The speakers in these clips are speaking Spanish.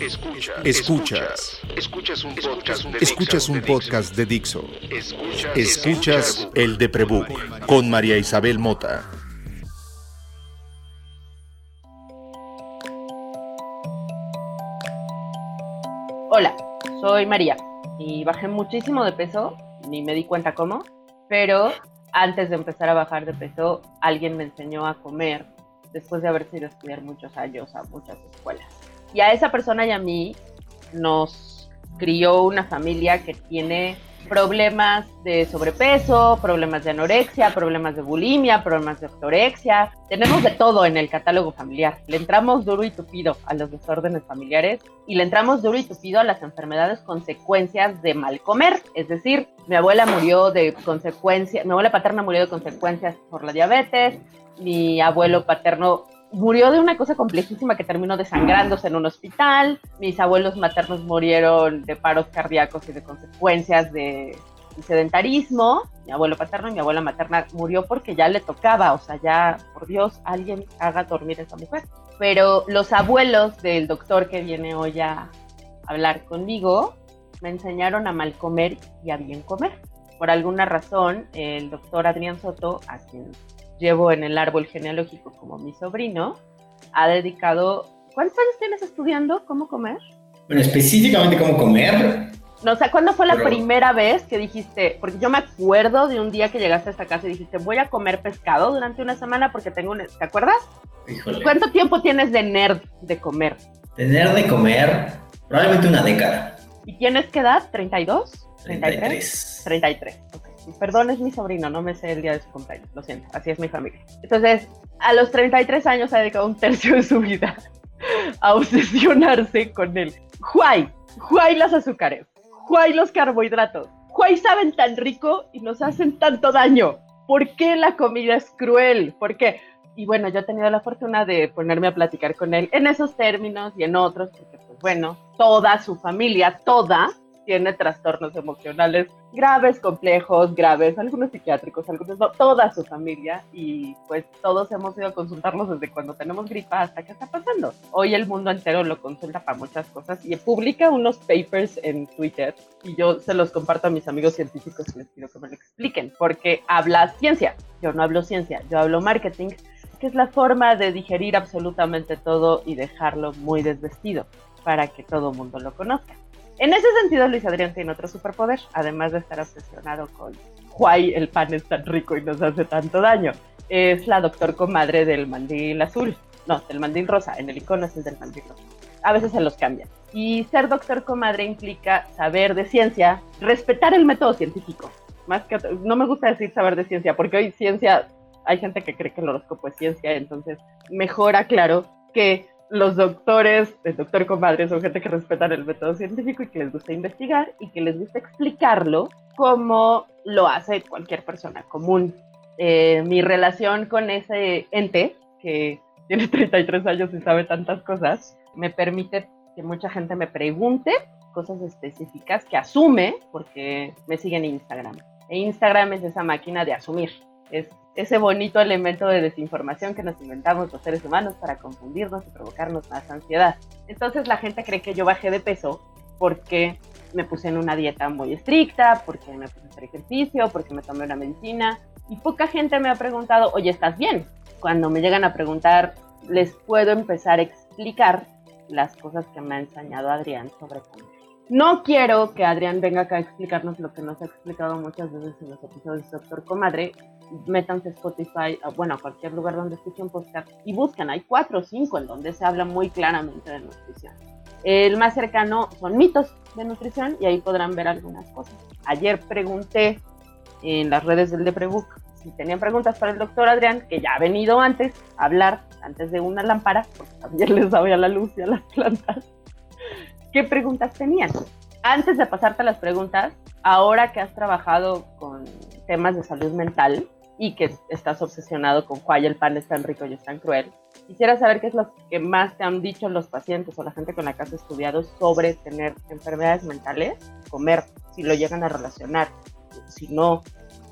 Escuchas. Escuchas. Escuchas un podcast de Escuchas un podcast de Dixo. Escuchas el de Prebook con María Isabel Mota. Hola, soy María y bajé muchísimo de peso, ni me di cuenta cómo, pero antes de empezar a bajar de peso, alguien me enseñó a comer después de haber sido a estudiar muchos años a muchas escuelas. Y a esa persona y a mí nos crió una familia que tiene problemas de sobrepeso, problemas de anorexia, problemas de bulimia, problemas de ortorexia. Tenemos de todo en el catálogo familiar. Le entramos duro y tupido a los desórdenes familiares y le entramos duro y tupido a las enfermedades consecuencias de mal comer. Es decir, mi abuela murió de consecuencias, mi abuela paterna murió de consecuencias por la diabetes, mi abuelo paterno murió de una cosa complejísima que terminó desangrándose en un hospital. Mis abuelos maternos murieron de paros cardíacos y de consecuencias de sedentarismo. Mi abuelo paterno y mi abuela materna murió porque ya le tocaba, o sea, ya, por Dios, alguien haga dormir a esa mujer. Pero los abuelos del doctor que viene hoy a hablar conmigo me enseñaron a mal comer y a bien comer. Por alguna razón, el doctor Adrián Soto, a quien llevo en el árbol genealógico como mi sobrino, ha dedicado... ¿Cuántos años tienes estudiando cómo comer? Bueno, específicamente cómo comer. No, o sea, ¿cuándo fue la primera vez que dijiste? Porque yo me acuerdo de un día que llegaste a esta casa y dijiste, voy a comer pescado durante una semana porque tengo un... ¿Te acuerdas? Híjole. ¿Cuánto tiempo tienes de nerd de comer? De nerd de comer, probablemente una década. ¿Y tienes qué edad? ¿32? ¿33? 33. 33, ok. Perdón, es mi sobrino, no me sé el día de su cumpleaños, lo siento, así es mi familia. Entonces, a los 33 años ha dedicado un tercio de su vida a obsesionarse con él. Juay, Juay las azúcares, Juay los carbohidratos, Juay saben tan rico y nos hacen tanto daño. ¿Por qué la comida es cruel? ¿Por qué? Y bueno, yo he tenido la fortuna de ponerme a platicar con él en esos términos y en otros, porque pues bueno, toda su familia, toda, tiene trastornos emocionales graves, complejos, graves, algunos psiquiátricos, algunos no, toda su familia y pues todos hemos ido a consultarlos desde cuando tenemos gripa hasta qué está pasando. Hoy el mundo entero lo consulta para muchas cosas y publica unos papers en Twitter y yo se los comparto a mis amigos científicos y les pido que me lo expliquen porque habla ciencia, yo no hablo ciencia, yo hablo marketing que es la forma de digerir absolutamente todo y dejarlo muy desvestido para que todo el mundo lo conozca. En ese sentido, Luis Adrián tiene otro superpoder, además de estar obsesionado con Juay, el pan es tan rico y nos hace tanto daño. Es la doctor comadre del mandil azul, no, del mandil rosa, en el icono es el del mandil rosa. A veces se los cambian. Y ser doctor comadre implica saber de ciencia, respetar el método científico. Más que no me gusta decir saber de ciencia, porque hoy ciencia, hay gente que cree que el horóscopo es ciencia, entonces mejor aclaro que los doctores, el doctor comadre, son gente que respetan el método científico y que les gusta investigar y que les gusta explicarlo como lo hace cualquier persona común. Eh, mi relación con ese ente, que tiene 33 años y sabe tantas cosas, me permite que mucha gente me pregunte cosas específicas que asume porque me siguen en Instagram. E Instagram es esa máquina de asumir. Es ese bonito elemento de desinformación que nos inventamos los seres humanos para confundirnos y provocarnos más ansiedad. Entonces la gente cree que yo bajé de peso porque me puse en una dieta muy estricta, porque me puse a hacer ejercicio, porque me tomé una medicina. Y poca gente me ha preguntado, oye, ¿estás bien? Cuando me llegan a preguntar, les puedo empezar a explicar las cosas que me ha enseñado Adrián sobre comer. No quiero que Adrián venga acá a explicarnos lo que nos ha explicado muchas veces en los episodios de Doctor Comadre, métanse a Spotify, bueno, a cualquier lugar donde escuchen podcast y buscan, hay cuatro o cinco en donde se habla muy claramente de nutrición. El más cercano son mitos de nutrición y ahí podrán ver algunas cosas. Ayer pregunté en las redes del Deprebook si tenían preguntas para el doctor Adrián, que ya ha venido antes a hablar, antes de una lámpara, porque también les sabía la luz y a las plantas. ¿Qué preguntas tenían? Antes de pasarte las preguntas, ahora que has trabajado con temas de salud mental, y que estás obsesionado con cuál el pan es tan rico y es tan cruel. Quisiera saber qué es lo que más te han dicho los pacientes o la gente con la que has estudiado sobre tener enfermedades mentales, comer, si lo llegan a relacionar, si no.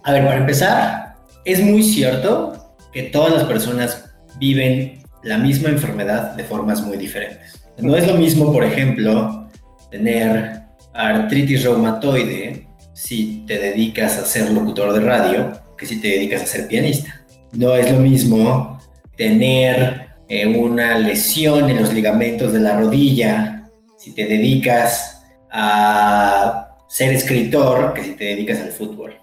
A ver, para empezar, es muy cierto que todas las personas viven la misma enfermedad de formas muy diferentes. No es lo mismo, por ejemplo, tener artritis reumatoide si te dedicas a ser locutor de radio que si te dedicas a ser pianista. No es lo mismo tener eh, una lesión en los ligamentos de la rodilla si te dedicas a ser escritor que si te dedicas al fútbol.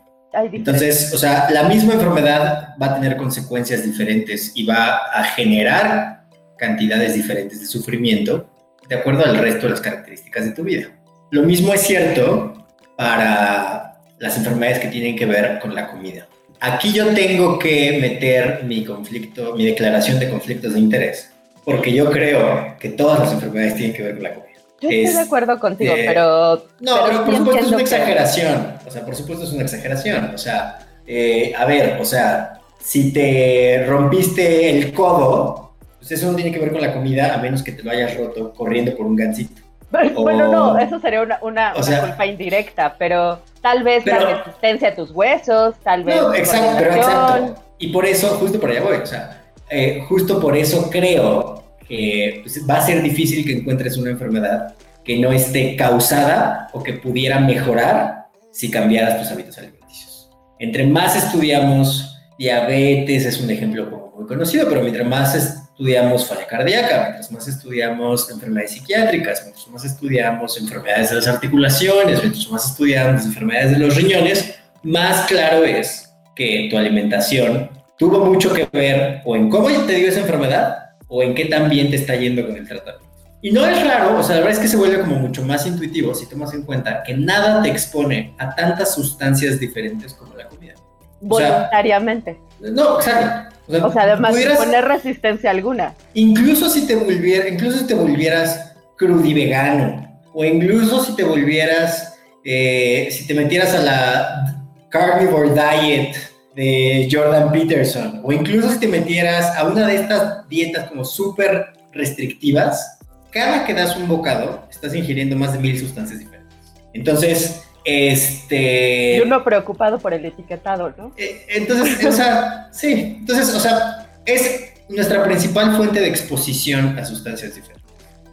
Entonces, o sea, la misma enfermedad va a tener consecuencias diferentes y va a generar cantidades diferentes de sufrimiento de acuerdo al resto de las características de tu vida. Lo mismo es cierto para las enfermedades que tienen que ver con la comida. Aquí yo tengo que meter mi conflicto, mi declaración de conflictos de interés, porque yo creo que todas las enfermedades tienen que ver con la comida. Yo estoy de acuerdo contigo, pero... No, pero, por supuesto es una exageración. O sea, por supuesto es una exageración. O sea, eh, a ver, o sea, si te rompiste el codo, pues eso no tiene que ver con la comida, a menos que te lo hayas roto corriendo por un gancito. Bueno, no, eso sería una, una, culpa indirecta, pero tal vez la resistencia a tus huesos, tal vez. No, exacto, pero exacto. Y por eso, justo por allá voy, o sea, eh, justo por eso creo que pues, va a ser difícil que encuentres una enfermedad que no esté causada o que pudiera mejorar si cambiaras tus hábitos alimenticios. Entre más estudiamos diabetes, es un ejemplo muy conocido, pero mientras más estudiamos falla cardíaca, mientras más estudiamos enfermedades psiquiátricas, mientras más estudiamos enfermedades de las articulaciones, mientras más estudiamos enfermedades de los riñones, más claro es que tu alimentación tuvo mucho que ver o en cómo te dio esa enfermedad o en qué tan bien te está yendo con el tratamiento. Y no es raro, o sea, la verdad es que se vuelve como mucho más intuitivo si tomas en cuenta que nada te expone a tantas sustancias diferentes como la comida. Voluntariamente. no, exacto. O sea, además poner resistencia alguna. Incluso si te volviera, incluso si te volvieras crudivegano, o incluso si te volvieras, eh, si te metieras a la carnivore diet de Jordan Peterson, o incluso si te metieras a una de estas dietas como súper restrictivas, cada que das un bocado, estás ingiriendo más de mil sustancias diferentes. Entonces, este. Y uno preocupado por el etiquetado, ¿no? Eh, entonces, o sea, sí. Entonces, o sea, es nuestra principal fuente de exposición a sustancias diferentes.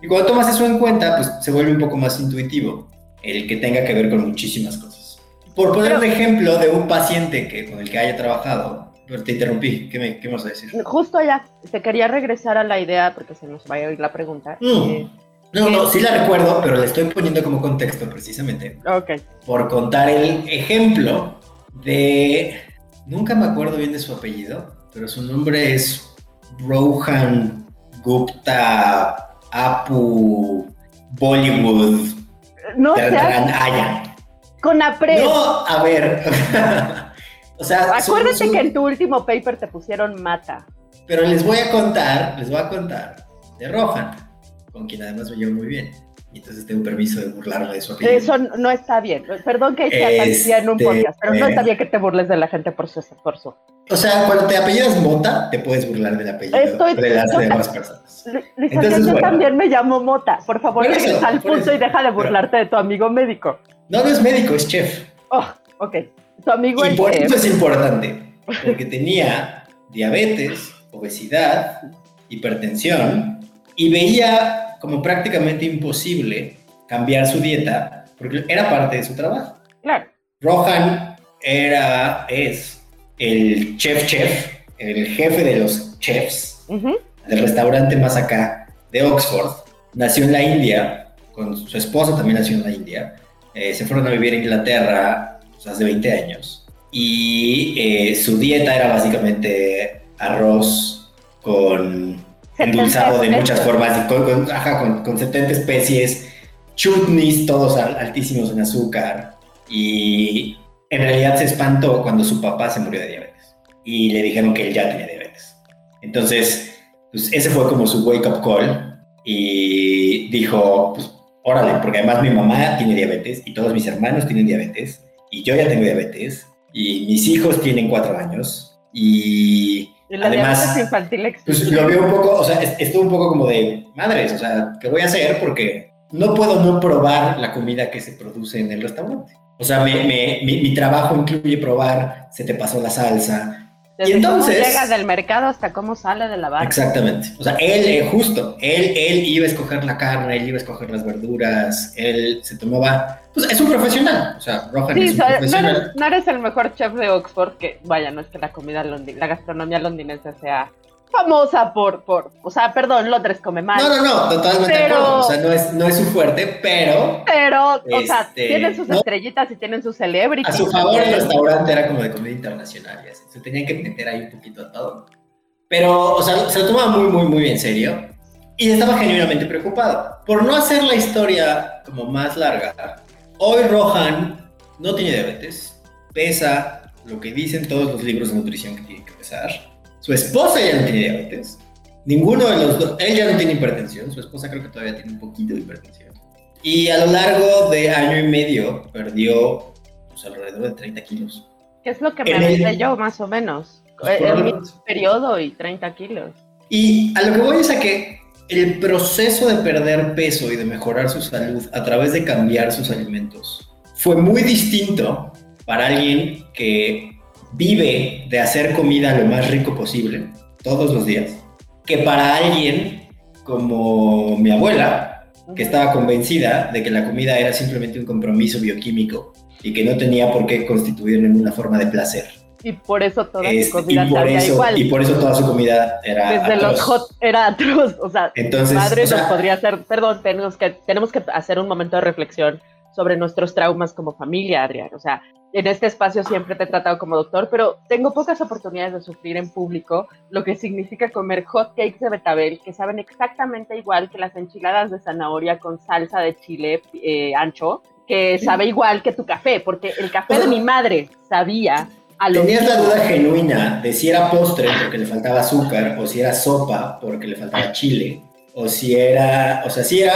Y cuando tomas eso en cuenta, pues se vuelve un poco más intuitivo el que tenga que ver con muchísimas cosas. Por poner un ejemplo de un paciente que, con el que haya trabajado, te interrumpí, ¿qué me, qué vas a decir? Justo allá, te quería regresar a la idea, porque se nos va a oír la pregunta. Mm. Eh, no, no, sí la recuerdo, pero le estoy poniendo como contexto precisamente. Ok. Por contar el ejemplo de... Nunca me acuerdo bien de su apellido, pero su nombre es Rohan Gupta Apu Bollywood. No sé. Con apre. No, a ver. o sea, acuérdate que en tu último paper te pusieron mata. Pero les voy a contar, les voy a contar de Rohan, con quien además me llevo muy bien. Y entonces tengo permiso de burlarme de su apellido. Eso no está bien. Perdón que sea este... en un podcast, pero no está bien que te burles de la gente por su esfuerzo. O sea, cuando te apellidas Mota, te puedes burlar del apellido Estoy, de las demás personas. Entonces, yo también me llamo Mota. Por favor, por al punto y deja de burlarte de tu amigo médico. No, no es médico, es chef. Oh, ok. Tu amigo y por eso es importante, porque tenía diabetes, obesidad, hipertensión y veía como prácticamente imposible cambiar su dieta porque era parte de su trabajo. Claro. Rohan era, es el chef chef, el jefe de los chefs del restaurante más acá de Oxford. Nació en la India, con su esposa también nació en la India eh, se fueron a vivir a Inglaterra pues, hace 20 años y eh, su dieta era básicamente arroz con endulzado de muchas formas, con, con, 70 especies, chutneys, todos altísimos en azúcar y en realidad se espantó cuando su papá se murió de diabetes y le dijeron que él ya tenía diabetes. Entonces, pues ese fue como su wake up call y dijo, pues órale, porque además mi mamá tiene diabetes y todos mis hermanos tienen diabetes y yo ya tengo diabetes y mis hijos tienen cuatro años y, además infantil pues lo veo un poco, o sea, estuvo un poco como de madres, o sea, ¿qué voy a hacer? Porque no puedo no probar la comida que se produce en el restaurante. O sea, mi, mi, trabajo incluye probar, se te pasó la salsa, y entonces, cómo llega del mercado hasta cómo sale de la barra. Exactamente. O sea, él, eh, justo, él, él iba a escoger la carne, él iba a escoger las verduras, él se tomaba. Pues es un profesional. O sea, Rohan es un profesional. No eres, el mejor chef de Oxford, que vaya, no es que la comida la gastronomía londinense sea famosa por, por, o sea, perdón, Londres come mal. No, no, no, totalmente de acuerdo. O sea, no es, no es su fuerte, pero. Pero, o sea, este, tienen sus estrellitas y tienen sus celebrities. A su favor, el restaurante era como de comida internacional y así. Se tenían que meter ahí un poquito a todo. Pero, o sea, se lo tomaba muy, muy, muy en serio. Y estaba genuinamente preocupado. Por no hacer la historia como más larga, hoy Rohan no tiene diabetes, pesa lo que dicen todos los libros de nutrición que tiene que pesar su esposa ya no tiene diabetes. Ninguno de los dos, él ya no tiene hipertensión, su esposa creo que todavía tiene un poquito de hipertensión. Y a lo largo de año y medio perdió pues, alrededor de 30 kilos. ¿Qué es lo que me avisé yo, más o menos? En mi periodo y 30 kilos. Y a lo que voy es a que el proceso de perder peso y de mejorar su salud a través de cambiar sus alimentos fue muy distinto para alguien que vive de hacer comida lo más rico posible todos los días, que para alguien como mi abuela, que estaba convencida de que la comida era simplemente un compromiso bioquímico y que no tenía por qué constituir en una forma de placer. Y por eso toda su comida y igual. Y por eso toda su comida era Desde los hot era atroz. O sea, Entonces, madre nos podría hacer... Perdón, tenemos que, tenemos que hacer un momento de reflexión sobre nuestros traumas como familia, Adrián. O sea, en este espacio siempre te he tratado como doctor, pero tengo pocas oportunidades de sufrir en público, lo que significa comer hot cakes de betabel que saben exactamente igual que las enchiladas de zanahoria con salsa de chile eh, ancho, que sabe igual que tu café, porque el café de mi madre sabía a lo Tenías la duda genuina de si era postre porque le faltaba azúcar, o si era sopa porque le faltaba chile, o si era, o sea, si era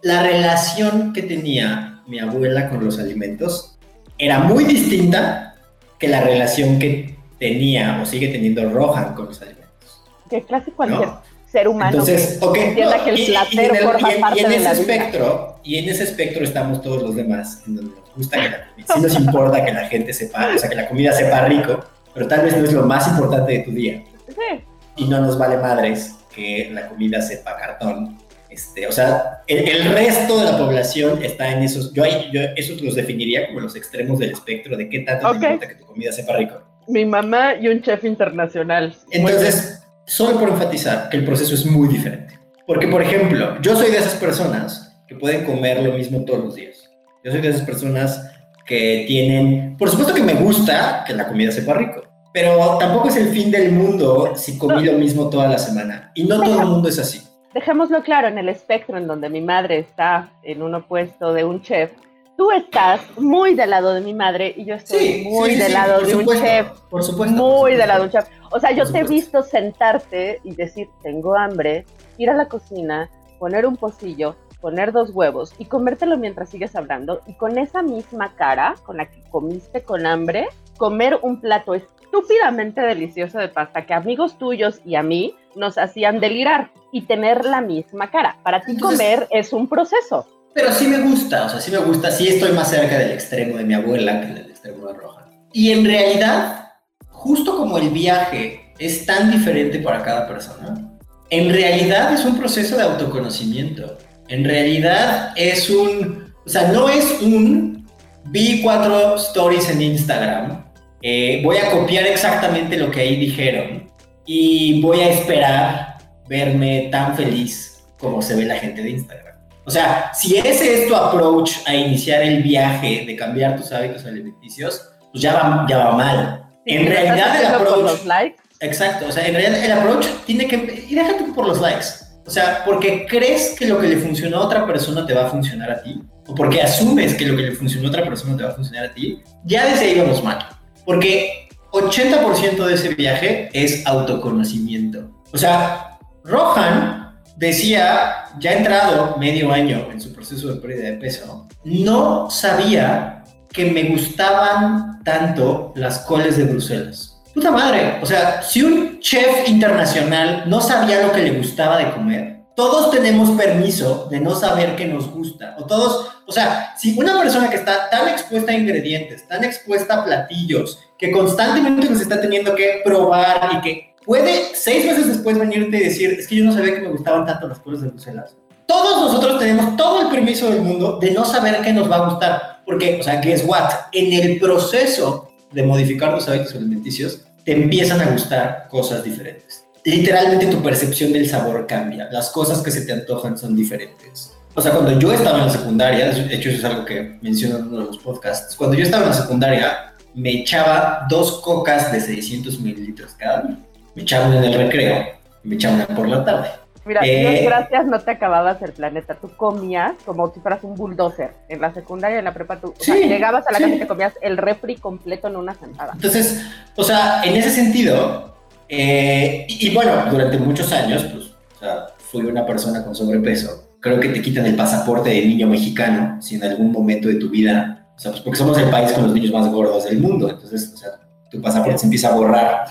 la relación que tenía mi abuela con los alimentos era muy distinta que la relación que tenía o sigue teniendo Rohan con los alimentos. Que casi cualquier ser humano Entonces, que entienda que el placer forma parte y en ese espectro, Y en ese espectro estamos todos los demás, en donde nos gusta que la, sí nos importa que la gente sepa, o sea, que la comida sepa rico, pero tal vez no es lo más importante de tu día. Sí. Y no nos vale madres que la comida sepa cartón este, o sea, el, resto de la población está en esos, yo, yo esos los definiría como los extremos del espectro de qué tanto te importa que tu comida sepa rico. Mi mamá y un chef internacional. Entonces, solo por enfatizar que el proceso es muy diferente. Porque, por ejemplo, yo soy de esas personas que pueden comer lo mismo todos los días. Yo soy de esas personas que tienen, por supuesto que me gusta que la comida sepa rico, pero tampoco es el fin del mundo si comí lo mismo toda la semana. Y no todo el mundo es así dejémoslo claro, en el espectro en donde mi madre está en un opuesto de un chef, tú estás muy del lado de mi madre y yo estoy muy del lado de un chef. Por supuesto. Muy del lado de un chef. O sea, yo te he visto sentarte y decir, tengo hambre, ir a la cocina, poner un pocillo, poner dos huevos y comértelo mientras sigues hablando y con esa misma cara con la que comiste con hambre, comer un plato estúpidamente delicioso de pasta que amigos tuyos y a mí nos hacían delirar y tener la misma cara. Para ti comer es un proceso. Pero sí me gusta, o sea, sí me gusta, sí estoy más cerca del extremo de mi abuela que del extremo de Roja. Y en realidad, justo como el viaje es tan diferente para cada persona, en realidad es un proceso de autoconocimiento. En realidad es un, o sea, no es un, vi cuatro stories en Instagram, eh, voy a copiar exactamente lo que ahí dijeron y voy a esperar verme tan feliz como se ve la gente de Instagram. O sea, si ese es tu approach a iniciar el viaje de cambiar tus hábitos alimenticios, pues ya va, ya va mal. en realidad el approach... Los likes? Exacto, o sea, en realidad el approach tiene que... Y déjate por los likes. O sea, porque crees que lo que le funcionó a otra persona te va a funcionar a ti, o porque asumes que lo que le funcionó a otra persona te va a funcionar a ti, ya desde ahí vamos mal. Porque 80% de ese viaje es autoconocimiento. O sea, Rohan decía, ya entrado medio año en su proceso de pérdida de peso, no sabía que me gustaban tanto las coles de Bruselas. Puta madre, o sea, si un chef internacional no sabía lo que le gustaba de comer, todos tenemos permiso de no saber qué nos gusta. O todos, o sea, si una persona que está tan expuesta a ingredientes, tan expuesta a platillos, que constantemente nos está teniendo que probar y que puede seis meses después venirte y decir, es que yo no sabía que me gustaban tanto las cosas de Bruselas. Todos nosotros tenemos todo el permiso del mundo de no saber qué nos va a gustar. Porque, o sea, guess what? En el proceso de modificar los hábitos alimenticios, te empiezan a gustar cosas diferentes. Literalmente tu percepción del sabor cambia. Las cosas que se te antojan son diferentes. O sea, cuando yo estaba en la secundaria, de hecho eso es algo que menciono en uno de los podcasts, cuando yo estaba en la secundaria, me echaba dos cocas de 600 mililitros cada día. Me echaba una en el recreo y me echaba una por la tarde. Mira, eh, gracias, no te acababas el planeta. Tú comías como si fueras un bulldozer. En la secundaria, en la prepa, tú llegabas a la casa y te comías el refri completo en una sentada. Entonces, o sea, en ese sentido, eh, y, bueno, durante muchos años, pues, o sea, fui una persona con sobrepeso. Creo que te quitan el pasaporte de niño mexicano si en algún momento de tu vida, o sea, pues porque somos el país con los niños más gordos del mundo. Entonces, o sea, tu pasaporte se empieza a borrar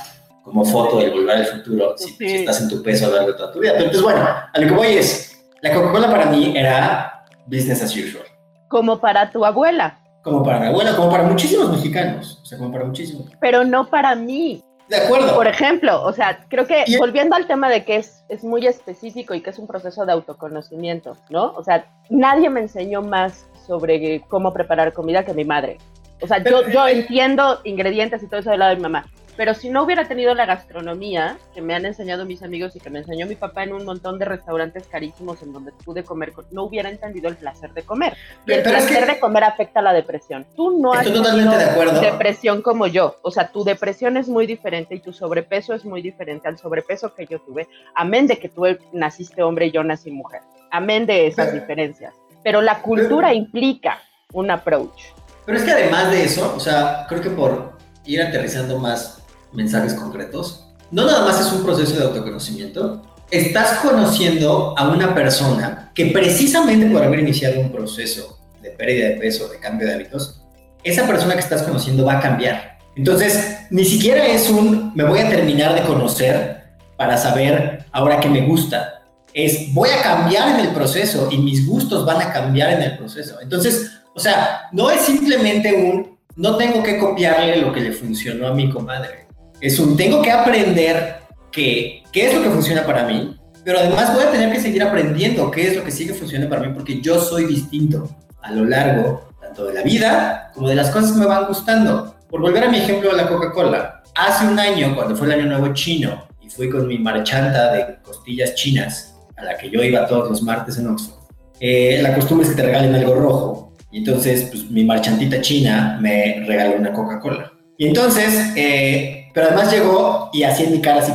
como foto del Volver al Futuro si, estás en tu peso a lo largo de toda tu vida. Pero entonces, bueno, a lo que voy es, la Coca-Cola para mí era business as usual. Como para tu abuela. Como para mi abuela, como para muchísimos mexicanos, o sea, como para muchísimos. Pero no para mí. De acuerdo. Por ejemplo, o sea, creo que volviendo al tema de que es, es muy específico y que es un proceso de autoconocimiento, ¿no? O sea, nadie me enseñó más sobre cómo preparar comida que mi madre. O sea, yo, yo entiendo ingredientes y todo eso del lado de mi mamá, pero si no hubiera tenido la gastronomía que me han enseñado mis amigos y que me enseñó mi papá en un montón de restaurantes carísimos en donde pude comer, no hubiera entendido el placer de comer. Y el placer de comer afecta a la depresión. Tú no has tenido depresión como yo. O sea, tu depresión es muy diferente y tu sobrepeso es muy diferente al sobrepeso que yo tuve. Amén de que tú naciste hombre y yo nací mujer. Amén de esas diferencias. Pero la cultura implica un approach. Pero es que además de eso, o sea, creo que por ir aterrizando más mensajes concretos. No nada más es un proceso de autoconocimiento. Estás conociendo a una persona que precisamente por haber iniciado un proceso de pérdida de peso, de cambio de hábitos, esa persona que estás conociendo va a cambiar. Entonces, ni siquiera es un me voy a terminar de conocer para saber ahora que me gusta. Es voy a cambiar en el proceso y mis gustos van a cambiar en el proceso. Entonces, o sea, no es simplemente un no tengo que copiarle lo que le funcionó a mi comadre es un tengo que aprender qué, qué es lo que funciona para mí, pero además voy a tener que seguir aprendiendo qué es lo que sigue funcionando para mí porque yo soy distinto a lo largo tanto de la vida como de las cosas que me van gustando. Por volver a mi ejemplo de la Coca-Cola, hace un año, cuando fue el Año Nuevo Chino, y fui con mi marchanta de costillas chinas, a la que yo iba todos los martes en Oxford, eh, la costumbre es que te regalen algo rojo. Y entonces, pues mi marchantita china me regaló una Coca-Cola. Y entonces, eh, pero además llegó y así en mi cara, así,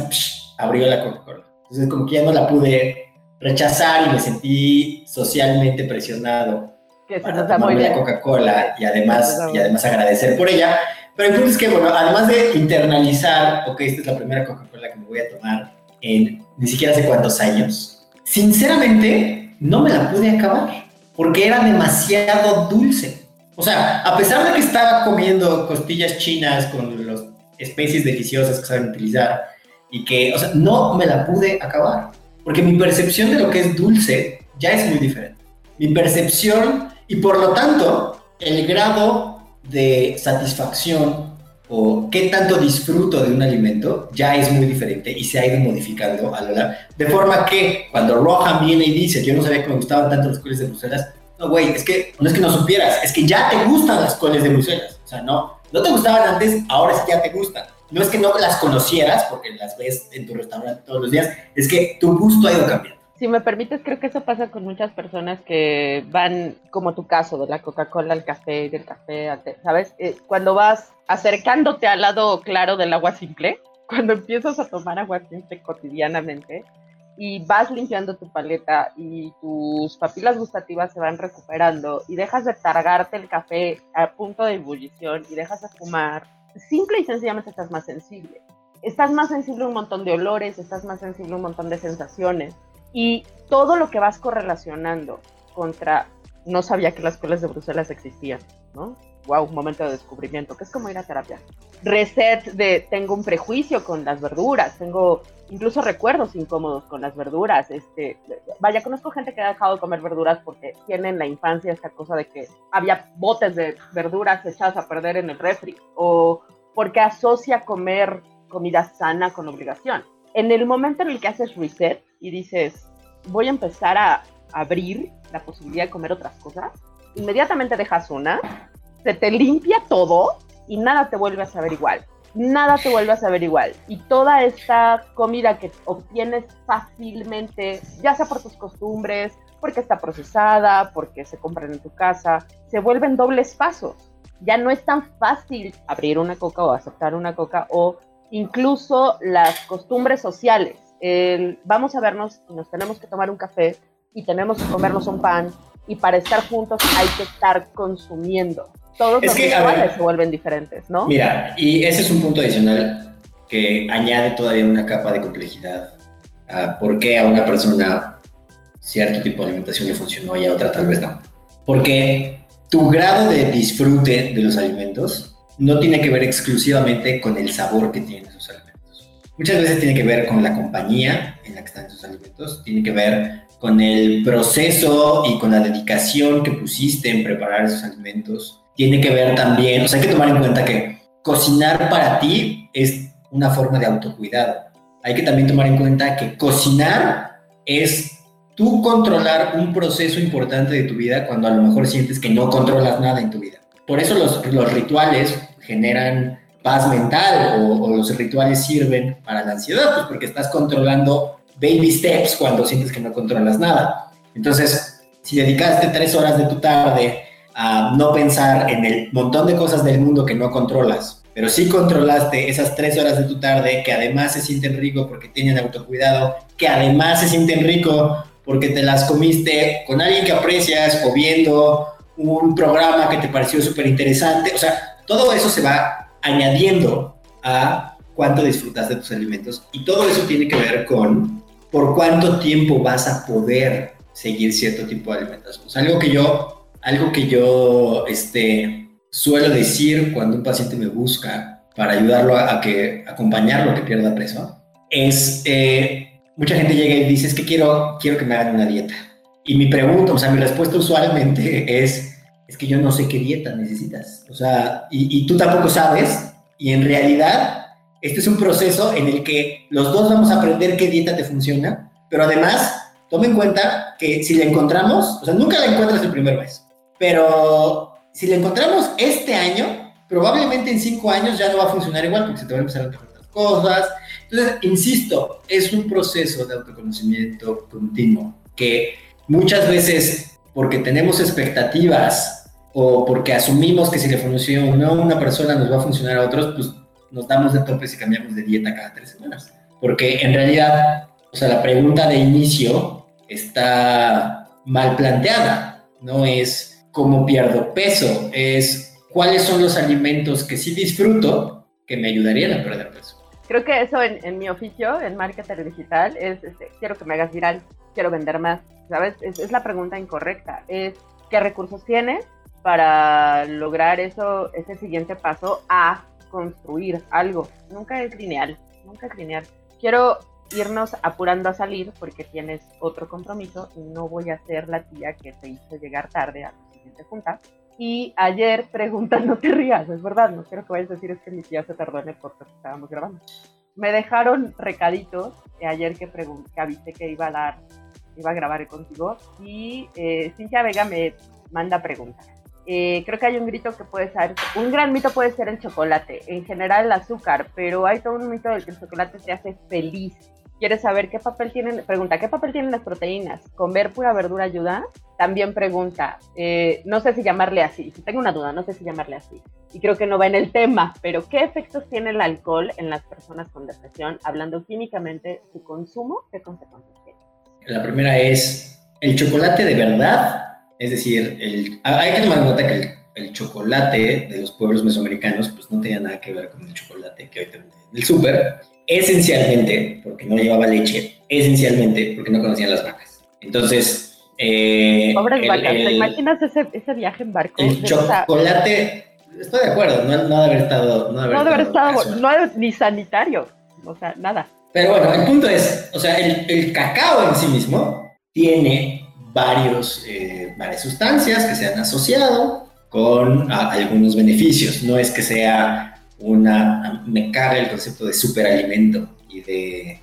abrió la Coca-Cola. Entonces, como que ya no la pude rechazar y me sentí socialmente presionado que para tomarme la Coca-Cola y además, y además agradecer por ella. Pero entonces que, bueno, además de internalizar, ok, esta es la primera Coca-Cola que me voy a tomar en ni siquiera hace cuántos años, sinceramente no me la pude acabar porque era demasiado dulce. O sea, a pesar de que estaba comiendo costillas chinas con los especies deliciosas que saben utilizar y que, o sea, no me la pude acabar, porque mi percepción de lo que es dulce ya es muy diferente. Mi percepción y por lo tanto el grado de satisfacción o qué tanto disfruto de un alimento ya es muy diferente y se ha ido modificando a lo largo. De forma que cuando Rohan viene y dice, yo no sabía que me gustaban tanto las coles de Bruselas, no, güey, es que no es que no supieras, es que ya te gustan las coles de Bruselas. O sea, no, no te gustaban antes, ahora sí ya te gustan. No es que no las conocieras, porque las ves en tu restaurante todos los días, es que tu gusto ha ido cambiando. Si me permites, creo que eso pasa con muchas personas que van, como tu caso, de la Coca-Cola al café, del café al té, ¿sabes? Eh, cuando vas acercándote al lado claro del agua simple, cuando empiezas a tomar agua simple cotidianamente, y vas limpiando tu paleta y tus papilas gustativas se van recuperando y dejas de targarte el café a punto de ebullición y dejas de fumar, simple y sencillamente estás más sensible. Estás más sensible a un montón de olores, estás más sensible a un montón de sensaciones y todo lo que vas correlacionando contra no sabía que las colas de Bruselas existían, ¿no? Wow, momento de descubrimiento, que es como ir a terapia. Reset de tengo un prejuicio con las verduras, tengo incluso recuerdos incómodos con las verduras. Este, vaya, conozco gente que ha dejado de comer verduras porque tiene en la infancia esta cosa de que había botes de verduras echadas a perder en el refri o porque asocia comer comida sana con obligación. En el momento en el que haces reset y dices, voy a empezar a abrir la posibilidad de comer otras cosas, inmediatamente dejas una, se te limpia todo y nada te vuelve a saber igual. Nada te vuelve a saber igual. Y toda esta comida que obtienes fácilmente, ya sea por tus costumbres, porque está procesada, porque se compran en tu casa, se vuelven dobles pasos. Ya no es tan fácil abrir una coca o aceptar una coca o incluso las costumbres sociales. vamos a vernos y nos tenemos que tomar un café y tenemos que comernos un pan y para estar juntos hay que estar consumiendo. Todos los rituales se vuelven diferentes, ¿no? Mira, y ese es un punto adicional que añade todavía una capa de complejidad a por qué a una persona cierto tipo de alimentación le funcionó y a otra tal vez no. Porque tu grado de disfrute de los alimentos no tiene que ver exclusivamente con el sabor que tienen esos alimentos. Muchas veces tiene que ver con la compañía en la que están esos alimentos, tiene que ver con el proceso y con la dedicación que pusiste en preparar esos alimentos. Tiene que ver también, o sea, hay que tomar en cuenta que cocinar para ti es una forma de autocuidado. Hay que también tomar en cuenta que cocinar es tú controlar un proceso importante de tu vida cuando a lo mejor sientes que no controlas nada en tu vida. Por eso los, rituales generan paz mental o, o, los rituales sirven para la ansiedad, pues porque estás controlando baby steps cuando sientes que no controlas nada. Entonces, si dedicaste tres horas de tu tarde a no pensar en el montón de cosas del mundo que no controlas, pero sí controlaste esas tres horas de tu tarde que además se sienten rico porque tienen autocuidado, que además se sienten rico porque te las comiste con alguien que aprecias o viendo un programa que te pareció súper interesante. O sea, todo eso se va añadiendo a cuánto disfrutas de tus alimentos y todo eso tiene que ver con por cuánto tiempo vas a poder seguir cierto tipo de alimentación. algo que yo, algo que yo este, suelo decir cuando un paciente me busca para ayudarlo a, que, acompañarlo a que pierda peso, es, eh, mucha gente llega y dice, es que quiero, quiero que me hagan una dieta. Y mi pregunta, o sea, mi respuesta usualmente es, es que yo no sé qué dieta necesitas. O sea, y, y tú tampoco sabes, y en realidad este es un proceso en el que los dos vamos a aprender qué dieta te funciona, pero además, tome en cuenta que si la encontramos, o sea, nunca la encuentras el primer mes, pero si la encontramos este año, probablemente en cinco años ya no va a funcionar igual porque se te van a empezar a otras cosas. Entonces, insisto, es un proceso de autoconocimiento continuo que muchas veces, porque tenemos expectativas o porque asumimos que si le funciona a una persona nos va a funcionar a otros, pues nos damos de topes y cambiamos de dieta cada tres semanas. Porque en realidad, o sea, la pregunta de inicio está mal planteada. No es cómo pierdo peso, es cuáles son los alimentos que sí disfruto que me ayudarían a perder peso. Creo que eso en, mi oficio, en marketing digital, es este, quiero que me hagas viral, quiero vender más, ¿sabes? Es, es la pregunta incorrecta. Es qué recursos tienes para lograr eso, ese siguiente paso a construir algo. Nunca es lineal, nunca es lineal. Quiero irnos apurando a salir porque tienes otro compromiso y no voy a ser la tía que te hizo llegar tarde a junta. Y ayer preguntan, no te rías, es verdad, no quiero que vayas a decir es que mi tía se tardó en el podcast que estábamos grabando. Me dejaron recaditos ayer que, que avisé que iba a dar, iba a grabar contigo y eh, Cintia Vega me manda preguntas. Eh, creo que hay un grito que puede ser, un gran mito puede ser el chocolate, en general el azúcar, pero hay todo un mito del que el chocolate te hace feliz. ¿Quieres saber qué papel tienen? Pregunta, ¿qué papel tienen las proteínas? ¿Comer pura verdura ayuda? También pregunta, eh, no sé si llamarle así, tengo una duda, no sé si llamarle así. Y creo que no va en el tema, pero ¿qué efectos tiene el alcohol en las personas con depresión? Hablando químicamente, su consumo, ¿qué consecuencias tiene? La primera es, ¿el chocolate de verdad es decir, el, hay que tomar cuenta que el, chocolate de los pueblos mesoamericanos pues no tenía nada que ver con el chocolate que hoy tenemos en súper, esencialmente porque no llevaba leche, esencialmente porque no conocían las vacas. Entonces... Eh, Pobres vacas, ¿te imaginas ese, ese, viaje en barco? El chocolate Estoy de acuerdo, no, no haber estado. No debe haber, estado, no ni sanitario, o sea, nada. Pero bueno, el punto es, o sea, el, el cacao en sí mismo tiene varios, eh, varias sustancias que se han asociado con algunos beneficios. No es que sea una, me caga el concepto de superalimento y de,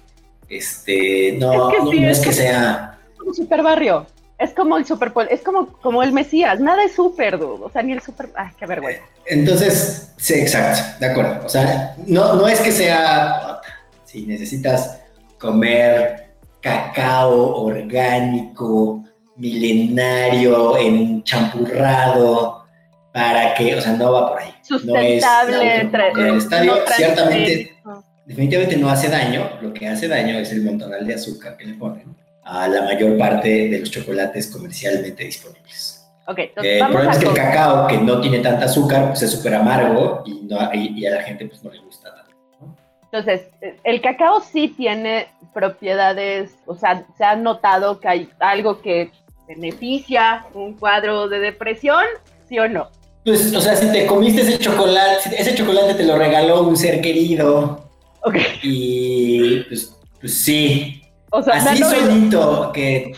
este, no, es que, no, es, que sea... Un super barrio. Es como el super, es como, como el Mesías, nada es súper, o sea, ni el super, ay, qué vergüenza. Entonces, sí, exacto, de acuerdo. O sea, no, no es que sea, si necesitas comer cacao orgánico, milenario, champurrado, para que, o sea, no va por ahí. Sustentable, no entre, el estadio ciertamente, definitivamente no hace daño, lo que hace daño es el montonal de azúcar que le ponen a la mayor parte de los chocolates comercialmente disponibles. Okay, eh, el problema es que el cacao, que no tiene tanta azúcar, pues es súper amargo y, no, y, a la gente pues no le gusta tanto. Entonces, el cacao sí tiene propiedades, o sea, se ha notado que hay algo que beneficia un cuadro de depresión, ¿sí o no? Pues, o sea, si te comiste ese chocolate, ese chocolate te lo regaló un ser querido. Ok. Y pues, pues sí, o sea, Así solito, que,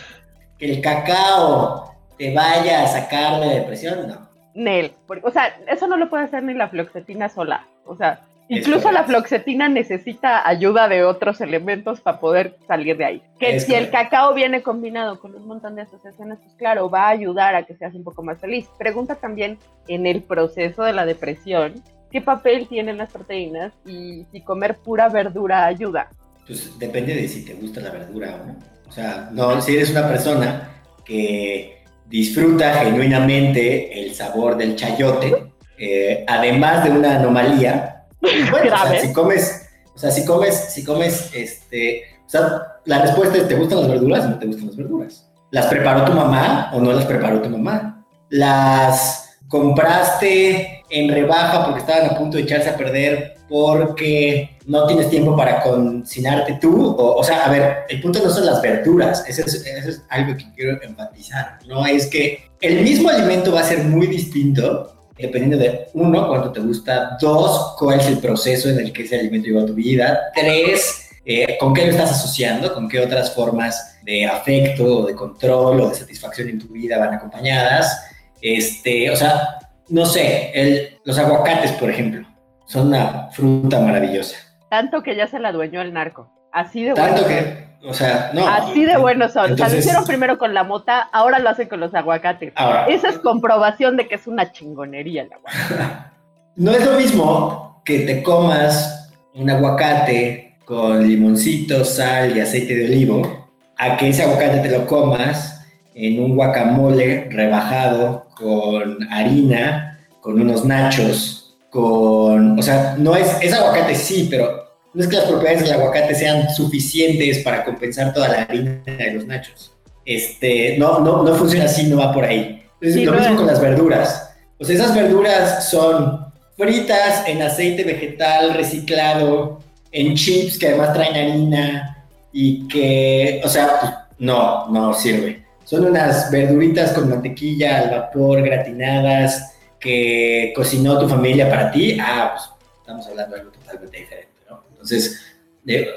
que, el cacao te vaya a sacar de depresión, no. Nel, o sea, eso no lo puede hacer ni la floxetina sola. O sea, incluso la floxetina necesita ayuda de otros elementos para poder salir de ahí. Que si el cacao viene combinado con un montón de asociaciones, pues claro, va a ayudar a que seas un poco más feliz. Pregunta también en el proceso de la depresión, ¿qué papel tienen las proteínas y si comer pura verdura ayuda? pues depende de si te gusta la verdura o no. O sea, no, si eres una persona que disfruta genuinamente el sabor del chayote, eh, además de una anomalía, bueno, o sea, si comes, o sea, si comes, si comes, este, o sea, la respuesta es, ¿te gustan las verduras o no te gustan las verduras? ¿Las preparó tu mamá o no las preparó tu mamá? ¿Las compraste en rebaja porque estaban a punto de echarse a perder porque no tienes tiempo para cocinarte tú. O, sea, a ver, el punto no son las verduras, eso es, algo que quiero enfatizar. No es que el mismo alimento va a ser muy distinto dependiendo de, uno, cuánto te gusta, dos, cuál es el proceso en el que ese alimento lleva a tu vida, tres, eh, con qué lo estás asociando, con qué otras formas de afecto o de control o de satisfacción en tu vida van acompañadas. Este, o sea, no sé, el, los aguacates, por ejemplo son una fruta maravillosa. Tanto que ya se la dueñó el narco. Así de Tanto que, o sea, no. Así de buenos son. o sea, lo hicieron primero con la mota, ahora lo hacen con los aguacates. Esa es comprobación de que es una chingonería el aguacate. no es lo mismo que te comas un aguacate con limoncito, sal y aceite de olivo, a que ese aguacate te lo comas en un guacamole rebajado con harina, con unos nachos con, o sea, no es, es aguacate sí, pero no es que las propiedades del aguacate sean suficientes para compensar toda la harina de los nachos. Este, no, no, no funciona así, no va por ahí. Es lo mismo con las verduras. Sea, esas verduras son fritas en aceite vegetal reciclado, en chips que además traen harina y que, o sea, pues, no, no sirve. Son unas verduritas con mantequilla al vapor, gratinadas, que cocinó tu familia para ti, ah, pues estamos hablando de algo totalmente diferente, Entonces,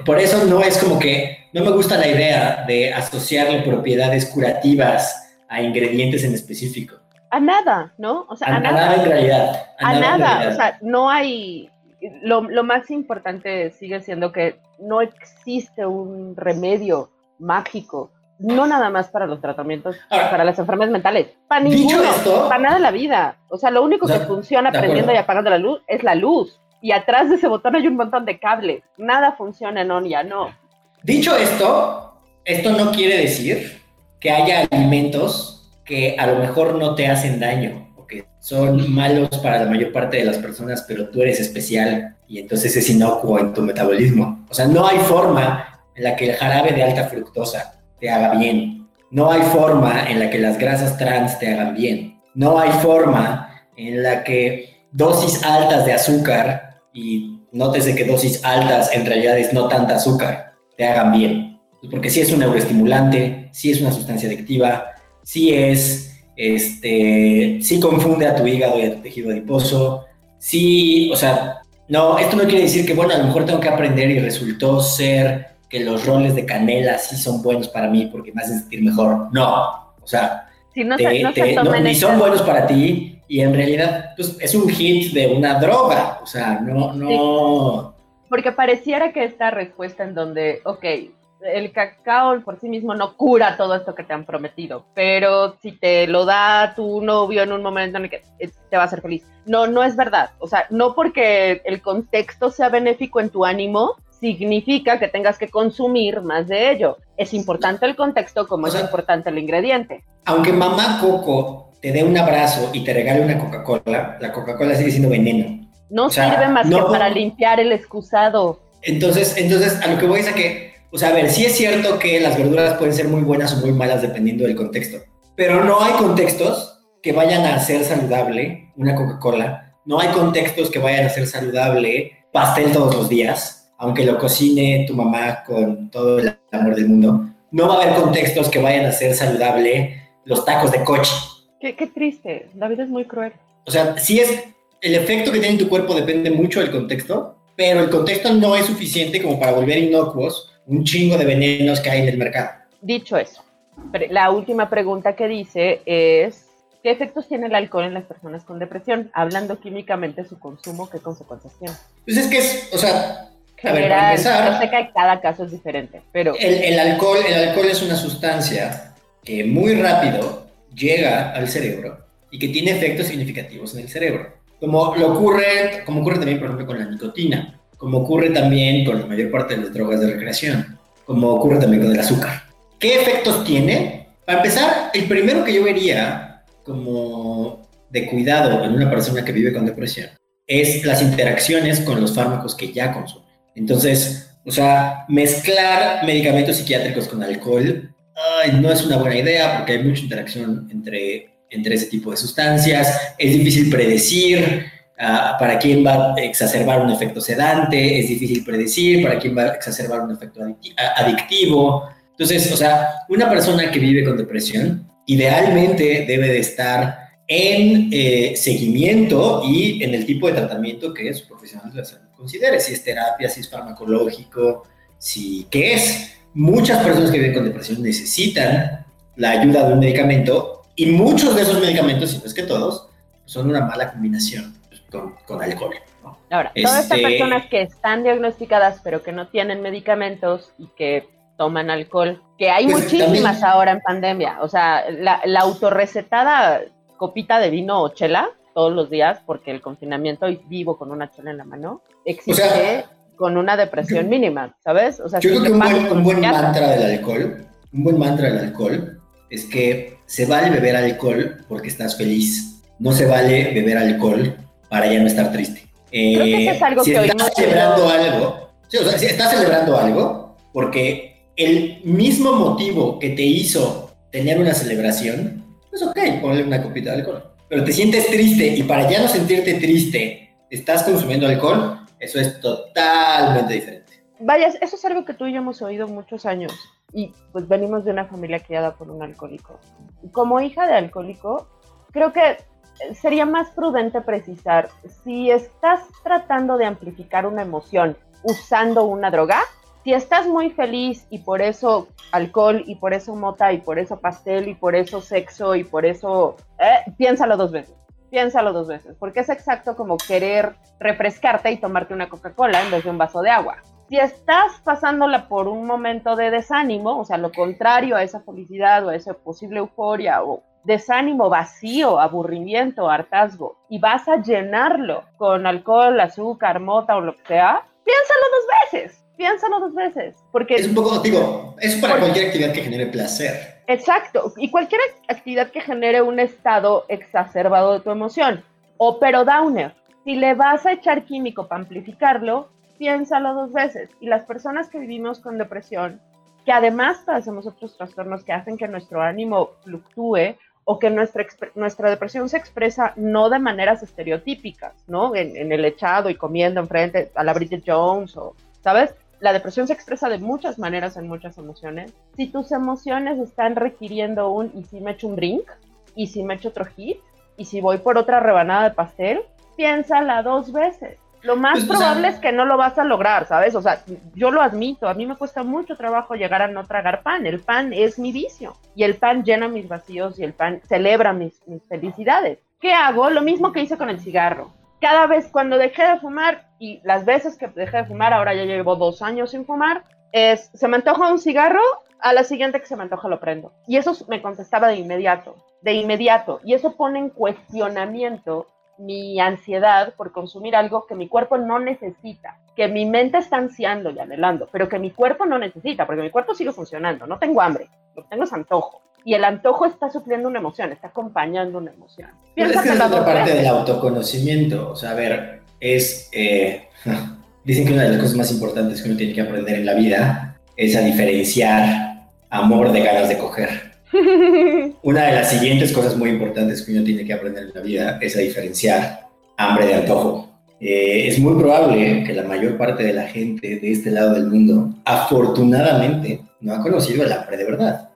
por eso no es como que, no me gusta la idea de asociarle propiedades curativas a ingredientes en específico. A nada, ¿no? O sea, a, nada, en realidad. A, nada, o sea, no hay, lo, lo más importante sigue siendo que no existe un remedio mágico no nada más para los tratamientos, para las enfermedades mentales, para ninguno, para nada de la vida. O sea, lo único que funciona prendiendo y apagando la luz es la luz. Y atrás de ese botón hay un montón de cables. Nada funciona en ya no. Dicho esto, esto no quiere decir que haya alimentos que a lo mejor no te hacen daño o que son malos para la mayor parte de las personas, pero tú eres especial y entonces es inocuo en tu metabolismo. O sea, no hay forma en la que el jarabe de alta fructosa te haga bien. No hay forma en la que las grasas trans te hagan bien. No hay forma en la que dosis altas de azúcar, y nótese que dosis altas en realidad es no tanta azúcar, te hagan bien. Porque si es un neuroestimulante, si es una sustancia adictiva, si es, este, si confunde a tu hígado y a tu tejido adiposo, sí, o sea, no, esto no quiere decir que, bueno, a lo mejor tengo que aprender y resultó ser que los roles de canela sí son buenos para mí porque me hacen sentir mejor. No, o sea, no, ni son buenos para ti y en realidad pues, es un hit de una droga, o sea, no, no... Porque pareciera que esta respuesta en donde, ok, el cacao por sí mismo no cura todo esto que te han prometido, pero si te lo da tu novio en un momento en el que eh, te va a hacer feliz. No, no es verdad. O sea, no porque el contexto sea benéfico en tu ánimo, significa que tengas que consumir más de ello. Es importante el contexto como es importante el ingrediente. Aunque mamá Coco te dé un abrazo y te regale una Coca-Cola, la Coca-Cola sigue siendo veneno. No sirve más que para limpiar el excusado. Entonces, entonces, a lo que voy es a que, o sea, a ver, sí es cierto que las verduras pueden ser muy buenas o muy malas dependiendo del contexto, pero no hay contextos que vayan a hacer saludable una Coca-Cola, no hay contextos que vayan a ser saludable pastel todos los días, aunque lo cocine tu mamá con todo el amor del mundo, no va a haber contextos que vayan a ser saludable los tacos de coche. Qué, qué triste, la vida es muy cruel. O sea, sí es, el efecto que tiene en tu cuerpo depende mucho del contexto, pero el contexto no es suficiente como para volver inocuos un chingo de venenos que hay en el mercado. Dicho eso, la última pregunta que dice es, ¿qué efectos tiene el alcohol en las personas con depresión? Hablando químicamente su consumo, ¿qué consecuencias tiene? Pues es que es, o sea, general, yo sé que cada caso es diferente, pero... El, alcohol, el alcohol es una sustancia que muy rápido llega al cerebro y que tiene efectos significativos en el cerebro. Como, lo ocurre, como ocurre también, por ejemplo, con la nicotina, como ocurre también con la mayor parte de las drogas de recreación, como ocurre también con el azúcar. ¿Qué efectos tiene? Para empezar, el primero que yo vería como de cuidado en una persona que vive con depresión es las interacciones con los fármacos que ya consume. Entonces, o sea, mezclar medicamentos psiquiátricos con alcohol no es una buena idea porque hay mucha interacción entre, entre ese tipo de sustancias. Es difícil predecir ah, para quién va a exacerbar un efecto sedante, es difícil predecir para quién va a exacerbar un efecto adictivo. Entonces, o sea, una persona que vive con depresión idealmente debe de estar en eh, seguimiento y en el tipo de tratamiento que su profesional de la salud considere, si es terapia, si es farmacológico, si qué es. Muchas personas que viven con depresión necesitan la ayuda de un medicamento y muchos de esos medicamentos, si no es que todos, son una mala combinación con, alcohol. Ahora, todas estas este personas que están diagnosticadas pero que no tienen medicamentos y que toman alcohol, que hay pues, muchísimas ahora en pandemia, o sea, la, la autorrecetada copita de vino o chela todos los días porque el confinamiento y vivo con una chela en la mano, existe con una depresión mínima, ¿sabes? O sea, yo creo que un buen, mantra del alcohol, un buen mantra del alcohol es que se vale beber alcohol porque estás feliz, no se vale beber alcohol para ya no estar triste. creo que eso es algo si que estás celebrando algo, o sea, si estás celebrando algo porque el mismo motivo que te hizo tener una celebración, pues ok, ponle una copita de alcohol pero te sientes triste y para ya no sentirte triste estás consumiendo alcohol, eso es totalmente diferente. Vaya, eso es algo que tú y yo hemos oído muchos años y pues venimos de una familia criada por un alcohólico. Como hija de alcohólico, creo que sería más prudente precisar si estás tratando de amplificar una emoción usando una droga, si estás muy feliz y por eso alcohol y por eso mota y por eso pastel y por eso sexo y por eso, eh, piénsalo dos veces, piénsalo dos veces, porque es exacto como querer refrescarte y tomarte una Coca-Cola en vez de un vaso de agua. Si estás pasándola por un momento de desánimo, o sea, lo contrario a esa felicidad o a esa posible euforia o desánimo, vacío, aburrimiento, hartazgo, y vas a llenarlo con alcohol, azúcar, mota o lo que sea, piénsalo dos veces piénsalo dos veces. Porque, es un poco, digo, es para cualquier actividad que genere placer. Exacto, y cualquier actividad que genere un estado exacerbado de tu emoción. O pero downer, si le vas a echar químico para amplificarlo, piénsalo dos veces. Y las personas que vivimos con depresión, que además padecemos otros trastornos que hacen que nuestro ánimo fluctúe o que nuestra, nuestra depresión se expresa no de maneras estereotípicas, ¿no? En, en el echado y comiendo enfrente a la Bridget Jones o, ¿sabes? La depresión se expresa de muchas maneras en muchas emociones. Si tus emociones están requiriendo un y si me echo un drink, y si me echo otro hit, y si voy por otra rebanada de pastel, piénsala dos veces. Lo más pues, probable es que no lo vas a lograr, ¿sabes? O sea, yo lo admito, a mí me cuesta mucho trabajo llegar a no tragar pan. El pan es mi vicio y el pan llena mis vacíos y el pan celebra mis, mis felicidades. ¿Qué hago? Lo mismo que hice con el cigarro. Cada vez cuando dejé de fumar y las veces que dejé de fumar, ahora ya llevo dos años sin fumar, es, se me antoja un cigarro, a la siguiente que se me antoja lo prendo. Y eso me contestaba de inmediato, de inmediato. Y eso pone en cuestionamiento mi ansiedad por consumir algo que mi cuerpo no necesita, que mi mente está ansiando y anhelando, pero que mi cuerpo no necesita, porque mi cuerpo sigue funcionando, no tengo hambre, lo que tengo es antojo. Y el antojo está supliendo una emoción, está acompañando una emoción. Piensa es que es otra parte del autoconocimiento, o sea, a ver, es... Eh, dicen que una de las cosas más importantes que uno tiene que aprender en la vida es a diferenciar amor de ganas de coger. Una de las siguientes cosas muy importantes que uno tiene que aprender en la vida es a diferenciar hambre de antojo. Eh, es muy probable que la mayor parte de la gente de este lado del mundo, afortunadamente, no ha conocido el hambre de verdad.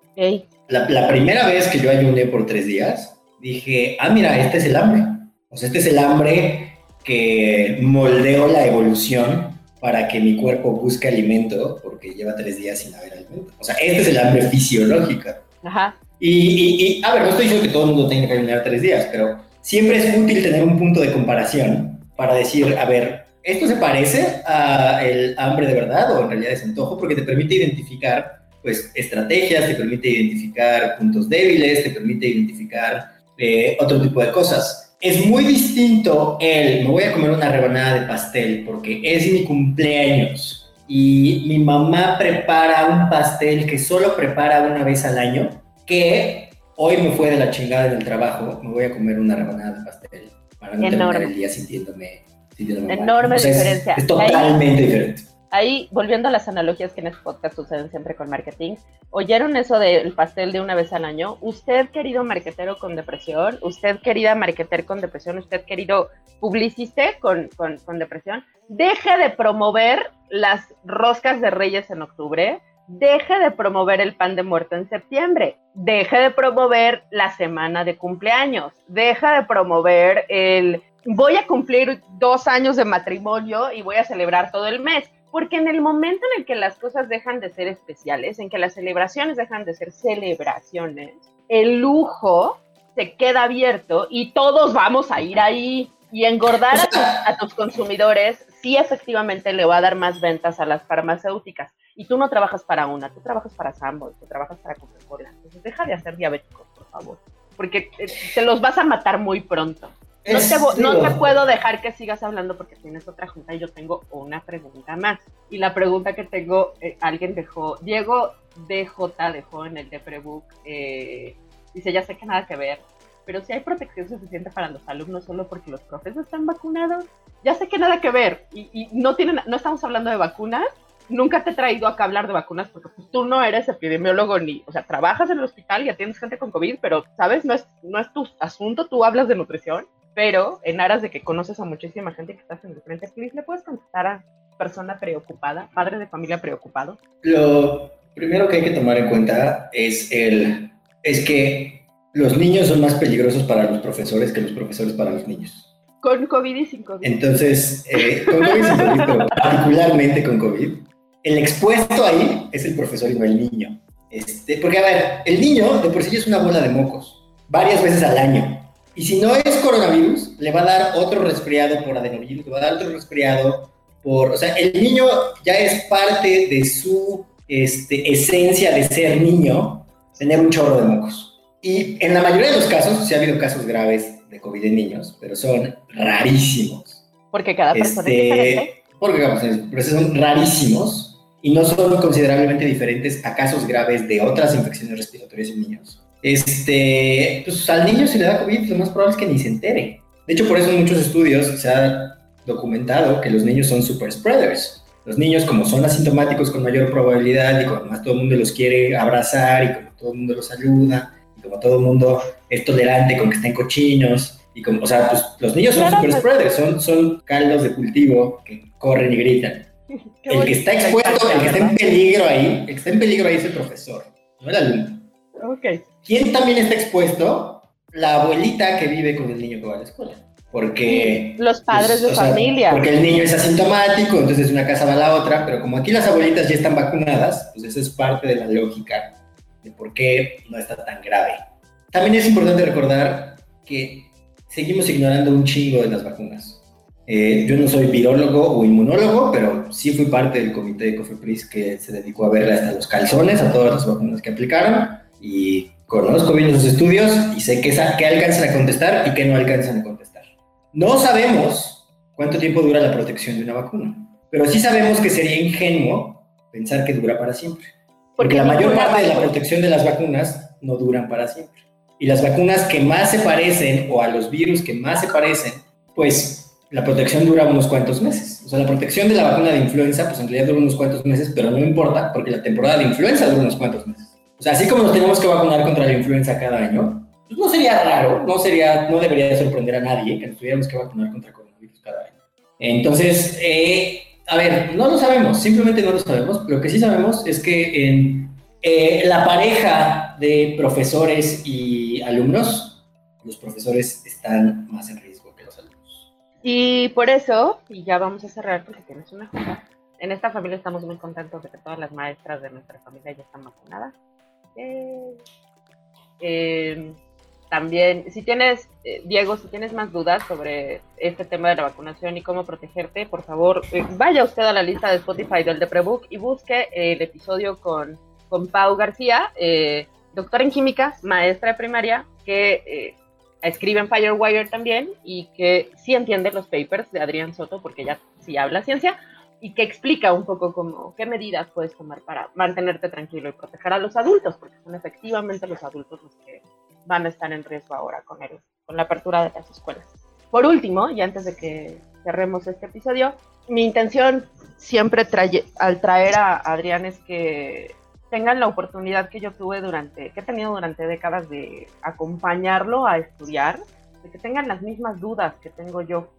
La, primera vez que yo ayuné por tres días, dije, ah, mira, este es el hambre. O sea, este es el hambre que moldeó la evolución para que mi cuerpo busque alimento porque lleva tres días sin haber alimento. O sea, este es el hambre fisiológica. Ajá. Y, a ver, no estoy diciendo que todo el mundo tenga que ayunar tres días, pero siempre es útil tener un punto de comparación para decir, a ver, ¿esto se parece a el hambre de verdad o en realidad es antojo? Porque te permite identificar pues estrategias, te permite identificar puntos débiles, te permite identificar eh, otro tipo de cosas. Es muy distinto el, me voy a comer una rebanada de pastel porque es mi cumpleaños y mi mamá prepara un pastel que solo prepara una vez al año, que hoy me fue de la chingada en el trabajo, me voy a comer una rebanada de pastel para no terminar el día sintiéndome, sintiéndome Enorme diferencia. Es, totalmente diferente. Ahí, volviendo a las analogías que en este podcast suceden siempre con marketing, ¿oyeron eso del pastel de una vez al año? Usted, querido marketero con depresión, usted, querida marketer con depresión, usted, querido publiciste con, con, con depresión, deje de promover las roscas de Reyes en octubre, deje de promover el pan de muerto en septiembre, deje de promover la semana de cumpleaños, deja de promover el voy a cumplir dos años de matrimonio y voy a celebrar todo el mes. Porque en el momento en el que las cosas dejan de ser especiales, en que las celebraciones dejan de ser celebraciones, el lujo se queda abierto y todos vamos a ir ahí y engordar a, tus consumidores sí efectivamente le va a dar más ventas a las farmacéuticas. Y tú no trabajas para una, tú trabajas para Sambo, tú trabajas para Coca-Cola. Entonces deja de hacer diabéticos, por favor, porque eh, te los vas a matar muy pronto. No te, no te, puedo dejar que sigas hablando porque tienes otra junta y yo tengo una pregunta más. Y la pregunta que tengo, eh, alguien dejó, Diego DJ dejó en el de Prebook, eh, dice, ya sé que nada que ver, pero si hay protección suficiente para los alumnos solo porque los profes están vacunados, ya sé que nada que ver. Y, no, tienen, no estamos hablando de vacunas, nunca te he traído acá a hablar de vacunas porque pues, tú no eres epidemiólogo ni, o sea, trabajas en el hospital y atiendes gente con COVID, pero, ¿sabes? No es, no es tu asunto, tú hablas de nutrición pero en aras de que conoces a muchísima gente que está en el frente, please, ¿le puedes contestar a persona preocupada, padre de familia preocupado? Lo primero que hay que tomar en cuenta es, el, es que los niños son más peligrosos para los profesores que los profesores para los niños. Con COVID y sin COVID. Entonces, eh, con COVID y sin COVID, particularmente con COVID, el expuesto ahí es el profesor y no el niño. Este, porque, a ver, el niño de por sí es una bola de mocos, varias veces al año. Y si no es coronavirus, le va a dar otro resfriado por adenovirus, le va a dar otro resfriado por... O sea, el niño ya es parte de su este, esencia de ser niño, tener un chorro de mocos. Y en la mayoría de los casos, sí ha habido casos graves de COVID en niños, pero son rarísimos. Porque cada persona es este, diferente. Porque cada persona son rarísimos y no son considerablemente diferentes a casos graves de otras infecciones respiratorias en niños este, pues al niño si le da COVID, lo más probable es que ni se entere. De hecho, por eso en muchos estudios se ha documentado que los niños son super spreaders. Los niños, como son asintomáticos con mayor probabilidad y como más todo el mundo los quiere abrazar y como todo el mundo los ayuda y como todo el mundo es tolerante con que estén cochinos y como, o sea, pues los niños son super spreaders, son, son caldos de cultivo que corren y gritan. el que está expuesto, el que está en peligro ahí, el que está en peligro ahí es el profesor, no el alumno. Okay. ¿Quién también está expuesto? La abuelita que vive con el niño que va a la escuela. porque... Los padres de familia. porque el niño es asintomático, entonces una casa va a la otra, pero como aquí las abuelitas ya están vacunadas, pues eso es parte de la lógica de por qué no está tan grave. También es importante recordar que seguimos ignorando un chingo de las vacunas. Eh, yo no soy virólogo o inmunólogo, pero sí fui parte del comité de COFEPRIS que se dedicó a ver hasta los calzones a todas las vacunas que aplicaron y conozco bien los estudios y sé qué, qué alcanzan a contestar y qué no alcanzan a contestar. No sabemos cuánto tiempo dura la protección de una vacuna, pero sí sabemos que sería ingenuo pensar que dura para siempre. Porque, la mayor parte de la protección de las vacunas no duran para siempre. Y las vacunas que más se parecen o a los virus que más se parecen, pues la protección dura unos cuantos meses. O sea, la protección de la vacuna de influenza, pues en realidad dura unos cuantos meses, pero no importa porque la temporada de influenza dura unos cuantos meses. O sea, así como nos tenemos que vacunar contra la influenza cada año, pues no sería raro, no, sería, no debería sorprender a nadie que nos tuviéramos que vacunar contra coronavirus cada año. Entonces, eh, a ver, no lo sabemos, simplemente no lo sabemos. Lo que sí sabemos es que en eh, la pareja de profesores y alumnos, los profesores están más en riesgo que los alumnos. Y por eso, y ya vamos a cerrar porque tienes una junta, en esta familia estamos muy contentos de que todas las maestras de nuestra familia ya están vacunadas. Eh, también, si tienes, eh, Diego, si tienes más dudas sobre este tema de la vacunación y cómo protegerte, por favor, eh, vaya usted a la lista de Spotify del de Prebook y busque el episodio con, con Pau García, doctora en química, maestra de primaria, que escribe en Firewire también y que sí entiende los papers de Adrián Soto, porque ya sí habla ciencia, y que explica un poco cómo, qué medidas puedes tomar para mantenerte tranquilo y proteger a los adultos, porque son efectivamente los adultos los que van a estar en riesgo ahora con, el, con la apertura de las escuelas. Por último, y antes de que cerremos este episodio, mi intención siempre al traer a Adrián es que tengan la oportunidad que yo tuve durante, que he tenido durante décadas de acompañarlo a estudiar, de que tengan las mismas dudas que tengo yo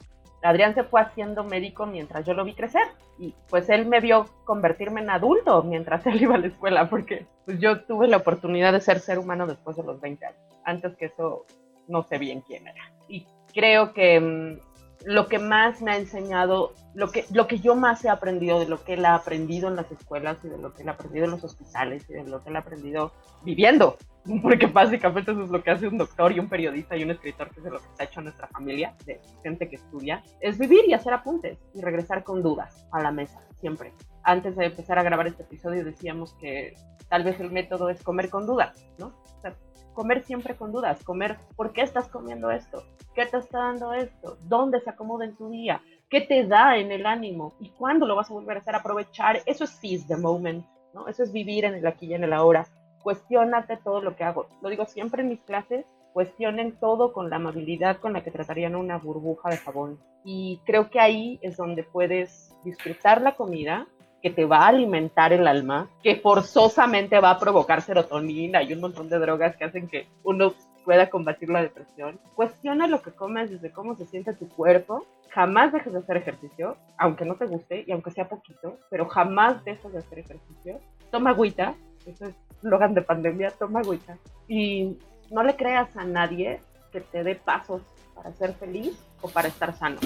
Adrián se fue haciendo médico mientras yo lo vi crecer y pues él me vio convertirme en adulto mientras él iba a la escuela porque pues yo tuve la oportunidad de ser ser humano después de los 20 años. Antes que eso no sé bien quién era. Y creo que mm, lo que más me ha enseñado, lo que, lo que yo más he aprendido de lo que él ha aprendido en las escuelas y de lo que él ha aprendido en los hospitales y de lo que él ha aprendido viviendo porque básicamente eso es lo que hace un doctor y un periodista y un escritor, que es lo que está hecho en nuestra familia, de gente que estudia, es vivir y hacer apuntes y regresar con dudas a la mesa, siempre. Antes de empezar a grabar este episodio decíamos que tal vez el método es comer con dudas, ¿no? O sea, comer siempre con dudas, comer por qué estás comiendo esto, qué te está dando esto, dónde se acomoda en tu día, qué te da en el ánimo y cuándo lo vas a volver a hacer, aprovechar. Eso es seize the moment, ¿no? Eso es vivir en el aquí y en el ahora cuestionate todo lo que hago. Lo digo siempre en mis clases, cuestionen todo con la amabilidad con la que tratarían una burbuja de jabón. Y creo que ahí es donde puedes disfrutar la comida, que te va a alimentar el alma, que forzosamente va a provocar serotonina y un montón de drogas que hacen que uno pueda combatir la depresión. Cuestiona lo que comes desde cómo se siente tu cuerpo. Jamás dejes de hacer ejercicio, aunque no te guste y aunque sea poquito, pero jamás dejes de hacer ejercicio. Toma agüita, eso es Logan de pandemia, toma agüita. Y no le creas a nadie que te dé pasos para ser feliz o para estar sano.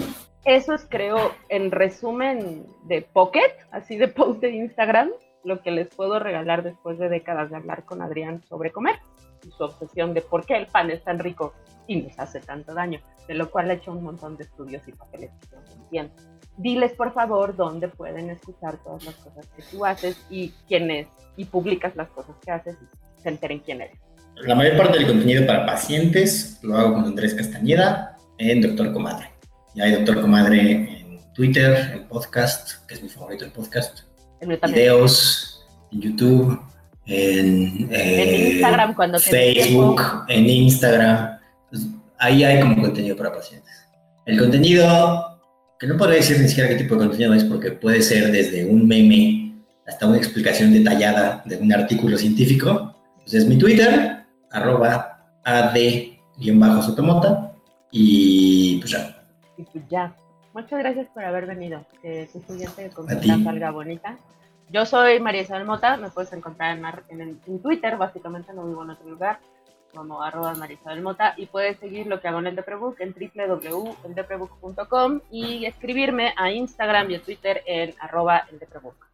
Eso es, creo, en resumen de Pocket, así de post de Instagram, lo que les puedo regalar después de décadas de hablar con Adrián sobre comer y su obsesión de por qué el pan es tan rico y nos hace tanto daño, de lo cual ha hecho un montón de estudios y papeles que no entiendo diles por favor dónde pueden escuchar todas las cosas que tú haces y quiénes, y publicas las cosas que haces y se enteren quién eres. La mayor parte del contenido para pacientes lo hago con Andrés Castañeda en Doctor Comadre. Y hay Doctor Comadre en Twitter, en podcast, que es mi favorito el podcast, en videos, en YouTube, en, eh, Instagram cuando Facebook, en Instagram. Pues, ahí hay como contenido para pacientes. El contenido que no podría decir ni siquiera qué tipo de contenido es porque puede ser desde un meme hasta una explicación detallada de un artículo científico. Entonces mi Twitter, arroba ad-sotomota y pues ya. Y pues ya. Muchas gracias por haber venido. Que tu estudiante de salga bonita. Yo soy María Isabel Mota, me puedes encontrar en, en, Twitter, básicamente no vivo en otro lugar. como arroba Marisabel Mota y puedes seguir lo que hago en el Deprebook en www.eldeprebook.com y escribirme a Instagram y a Twitter en arroba el sorry,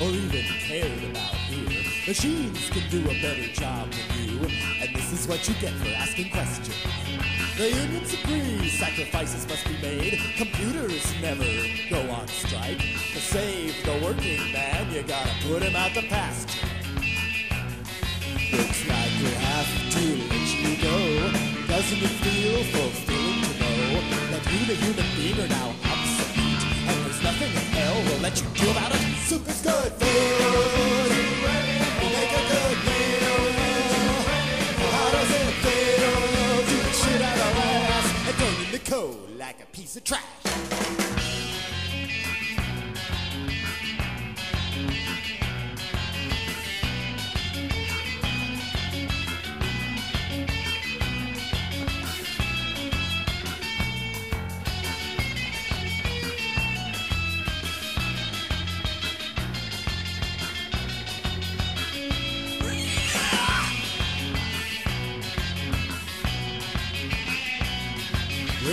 or even cared about here. Machines can do a better job than you, and this is what you get for asking questions. The unions agree sacrifices must be made. Computers never go on strike. To save the working man, you gotta put him out the pasture. Looks like we have to let you go. Doesn't it feel fulfilling to know that you, the human being, are now will let you do about it. Soup is good food. You make a good meal. How does it feel to the shit out of ass and throw in the cold like a piece of trash?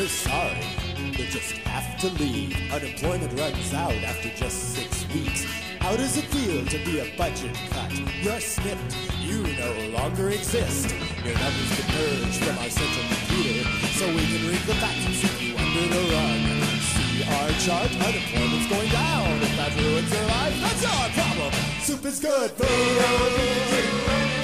We're sorry, you just have to leave. Unemployment runs out after just six weeks. How does it feel to be a budget cut? You're snipped, you no longer exist. Your numbers purged from our central computer, so we can read the facts and see you under the rug. See our chart, unemployment's going down. If that ruins your life, that's our problem. Soup is good food.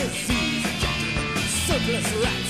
Disease surplus rats